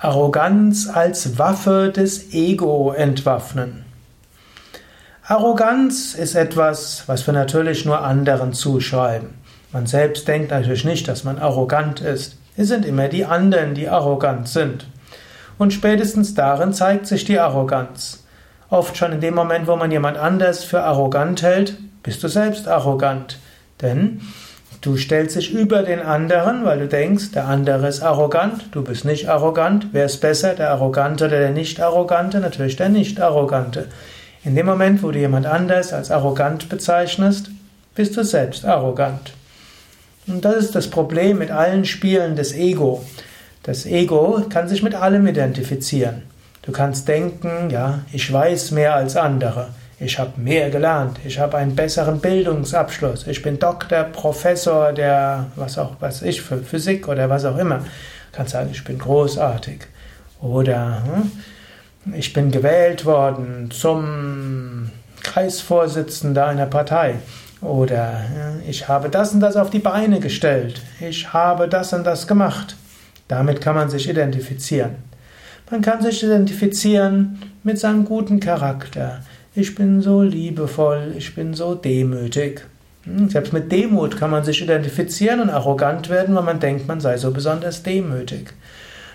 Arroganz als Waffe des Ego entwaffnen. Arroganz ist etwas, was wir natürlich nur anderen zuschreiben. Man selbst denkt natürlich nicht, dass man arrogant ist. Es sind immer die anderen, die arrogant sind. Und spätestens darin zeigt sich die Arroganz. Oft schon in dem Moment, wo man jemand anders für arrogant hält, bist du selbst arrogant. Denn Du stellst dich über den anderen, weil du denkst, der andere ist arrogant, du bist nicht arrogant. Wer ist besser, der Arrogante oder der Nicht-Arrogante? Natürlich der Nicht-Arrogante. In dem Moment, wo du jemand anders als arrogant bezeichnest, bist du selbst arrogant. Und das ist das Problem mit allen Spielen des Ego. Das Ego kann sich mit allem identifizieren. Du kannst denken, ja, ich weiß mehr als andere. Ich habe mehr gelernt, ich habe einen besseren Bildungsabschluss, ich bin Doktor, Professor der, was auch, was ich, für Physik oder was auch immer. Du kannst sagen, ich bin großartig. Oder hm, ich bin gewählt worden zum Kreisvorsitzender einer Partei. Oder ich habe das und das auf die Beine gestellt. Ich habe das und das gemacht. Damit kann man sich identifizieren. Man kann sich identifizieren mit seinem guten Charakter, ich bin so liebevoll, ich bin so demütig. Hm, selbst mit Demut kann man sich identifizieren und arrogant werden, weil man denkt, man sei so besonders demütig.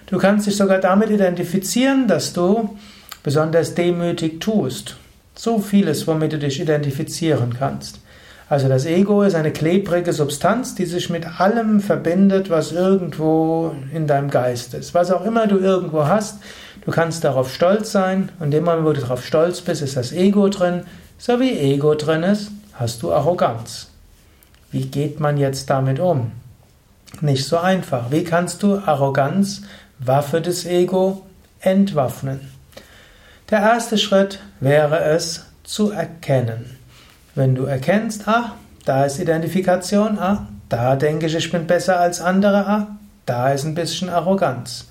Du kannst dich sogar damit identifizieren, dass du besonders demütig tust. So vieles, womit du dich identifizieren kannst. Also das Ego ist eine klebrige Substanz, die sich mit allem verbindet, was irgendwo in deinem Geist ist. Was auch immer du irgendwo hast, du kannst darauf stolz sein und dem Moment, wo du darauf stolz bist, ist das Ego drin. So wie Ego drin ist, hast du Arroganz. Wie geht man jetzt damit um? Nicht so einfach. Wie kannst du Arroganz, Waffe des Ego, entwaffnen? Der erste Schritt wäre es zu erkennen. Wenn du erkennst, ah, da ist Identifikation, ah, da denke ich, ich bin besser als andere, ah, da ist ein bisschen Arroganz.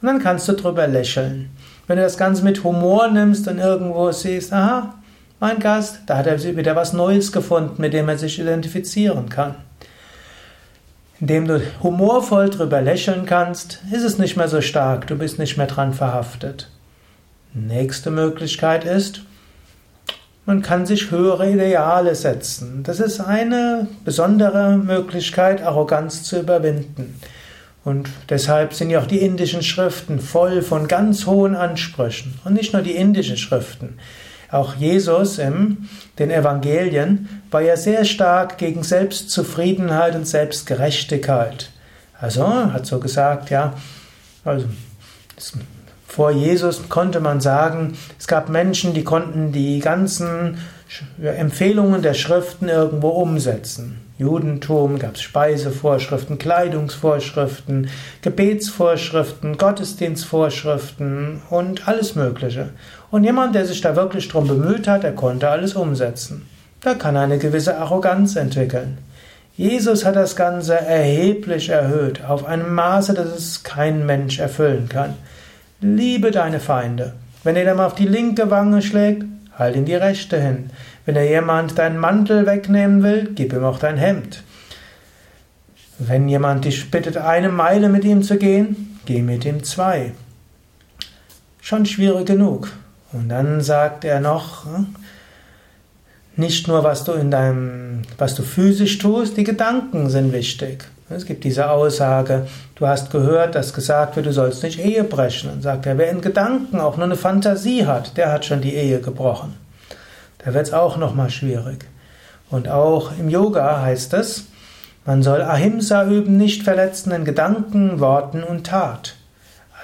Und dann kannst du drüber lächeln. Wenn du das Ganze mit Humor nimmst und irgendwo siehst, aha, mein Gast, da hat er wieder was Neues gefunden, mit dem er sich identifizieren kann. Indem du humorvoll drüber lächeln kannst, ist es nicht mehr so stark, du bist nicht mehr dran verhaftet. Nächste Möglichkeit ist, man kann sich höhere Ideale setzen. Das ist eine besondere Möglichkeit, Arroganz zu überwinden. Und deshalb sind ja auch die indischen Schriften voll von ganz hohen Ansprüchen. Und nicht nur die indischen Schriften. Auch Jesus in den Evangelien war ja sehr stark gegen Selbstzufriedenheit und Selbstgerechtigkeit. Also hat so gesagt, ja, also vor Jesus konnte man sagen, es gab Menschen, die konnten die ganzen Empfehlungen der Schriften irgendwo umsetzen. Judentum gab es Speisevorschriften, Kleidungsvorschriften, Gebetsvorschriften, Gottesdienstvorschriften und alles Mögliche. Und jemand, der sich da wirklich drum bemüht hat, der konnte alles umsetzen. Da kann eine gewisse Arroganz entwickeln. Jesus hat das Ganze erheblich erhöht, auf einem Maße, dass es kein Mensch erfüllen kann. Liebe deine Feinde. Wenn dir mal auf die linke Wange schlägt, halt ihm die rechte hin. Wenn er jemand deinen Mantel wegnehmen will, gib ihm auch dein Hemd. Wenn jemand dich bittet, eine Meile mit ihm zu gehen, geh mit ihm zwei. Schon schwierig genug. Und dann sagt er noch, hm, nicht nur was du in deinem, was du physisch tust, die Gedanken sind wichtig. Es gibt diese Aussage, du hast gehört, dass gesagt wird, du sollst nicht Ehe brechen. Dann sagt er, wer in Gedanken auch nur eine Fantasie hat, der hat schon die Ehe gebrochen. Da wird es auch nochmal schwierig. Und auch im Yoga heißt es, man soll Ahimsa üben, nicht verletzen in Gedanken, Worten und Tat.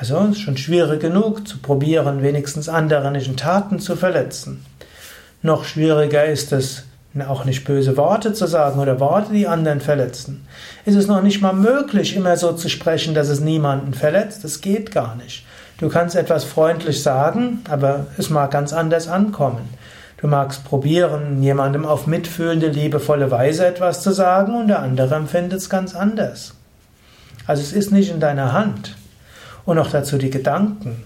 Also ist schon schwierig genug zu probieren, wenigstens andere nicht in Taten zu verletzen. Noch schwieriger ist es, auch nicht böse Worte zu sagen oder Worte, die anderen verletzen. Ist es noch nicht mal möglich, immer so zu sprechen, dass es niemanden verletzt? Das geht gar nicht. Du kannst etwas freundlich sagen, aber es mag ganz anders ankommen. Du magst probieren, jemandem auf mitfühlende, liebevolle Weise etwas zu sagen und der andere empfindet es ganz anders. Also es ist nicht in deiner Hand. Und noch dazu die Gedanken.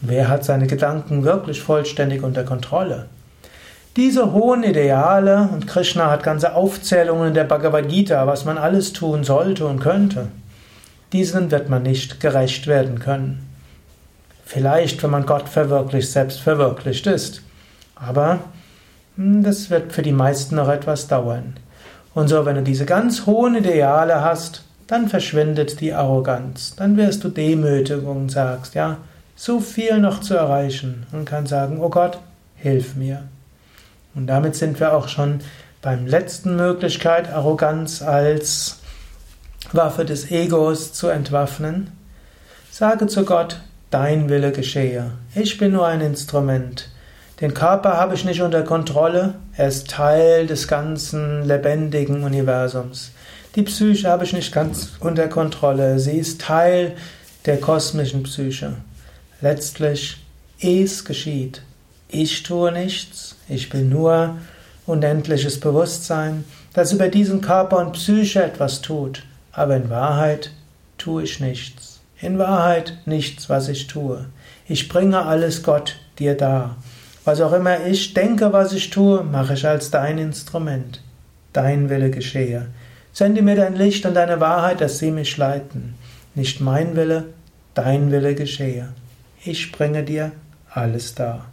Wer hat seine Gedanken wirklich vollständig unter Kontrolle? Diese hohen Ideale, und Krishna hat ganze Aufzählungen in der Bhagavad Gita, was man alles tun sollte und könnte, diesen wird man nicht gerecht werden können. Vielleicht, wenn man Gott verwirklicht, selbst verwirklicht ist. Aber hm, das wird für die meisten noch etwas dauern. Und so, wenn du diese ganz hohen Ideale hast, dann verschwindet die Arroganz. Dann wirst du demütig und sagst, ja, so viel noch zu erreichen und kann sagen, oh Gott, hilf mir. Und damit sind wir auch schon beim letzten Möglichkeit, Arroganz als Waffe des Egos zu entwaffnen. Sage zu Gott, dein Wille geschehe. Ich bin nur ein Instrument. Den Körper habe ich nicht unter Kontrolle, er ist Teil des ganzen lebendigen Universums. Die Psyche habe ich nicht ganz unter Kontrolle, sie ist Teil der kosmischen Psyche. Letztlich, es geschieht. Ich tue nichts, ich bin nur unendliches Bewusstsein, das über diesen Körper und Psyche etwas tut, aber in Wahrheit tue ich nichts. In Wahrheit nichts, was ich tue. Ich bringe alles Gott dir dar. Was auch immer ich denke, was ich tue, mache ich als dein Instrument. Dein Wille geschehe. Sende mir dein Licht und deine Wahrheit, dass sie mich leiten. Nicht mein Wille, dein Wille geschehe. Ich bringe dir alles dar.